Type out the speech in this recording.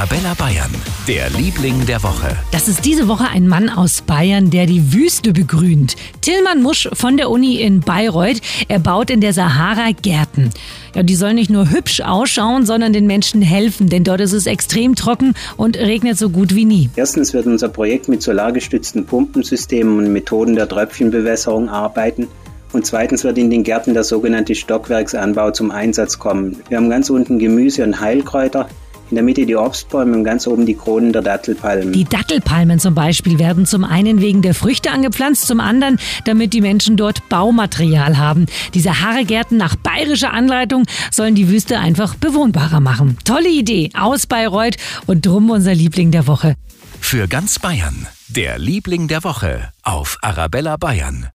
Arabella Bayern, der Liebling der Woche. Das ist diese Woche ein Mann aus Bayern, der die Wüste begrünt. Tillmann Musch von der Uni in Bayreuth. Er baut in der Sahara Gärten. Ja, die sollen nicht nur hübsch ausschauen, sondern den Menschen helfen, denn dort ist es extrem trocken und regnet so gut wie nie. Erstens wird unser Projekt mit solargestützten Pumpensystemen und Methoden der Tröpfchenbewässerung arbeiten. Und zweitens wird in den Gärten der sogenannte Stockwerksanbau zum Einsatz kommen. Wir haben ganz unten Gemüse und Heilkräuter, in der Mitte die Obstbäume und ganz oben die Kronen der Dattelpalmen. Die Dattelpalmen zum Beispiel werden zum einen wegen der Früchte angepflanzt, zum anderen, damit die Menschen dort Baumaterial haben. Diese Haargärten nach bayerischer Anleitung sollen die Wüste einfach bewohnbarer machen. Tolle Idee aus Bayreuth und drum unser Liebling der Woche. Für ganz Bayern, der Liebling der Woche auf Arabella Bayern.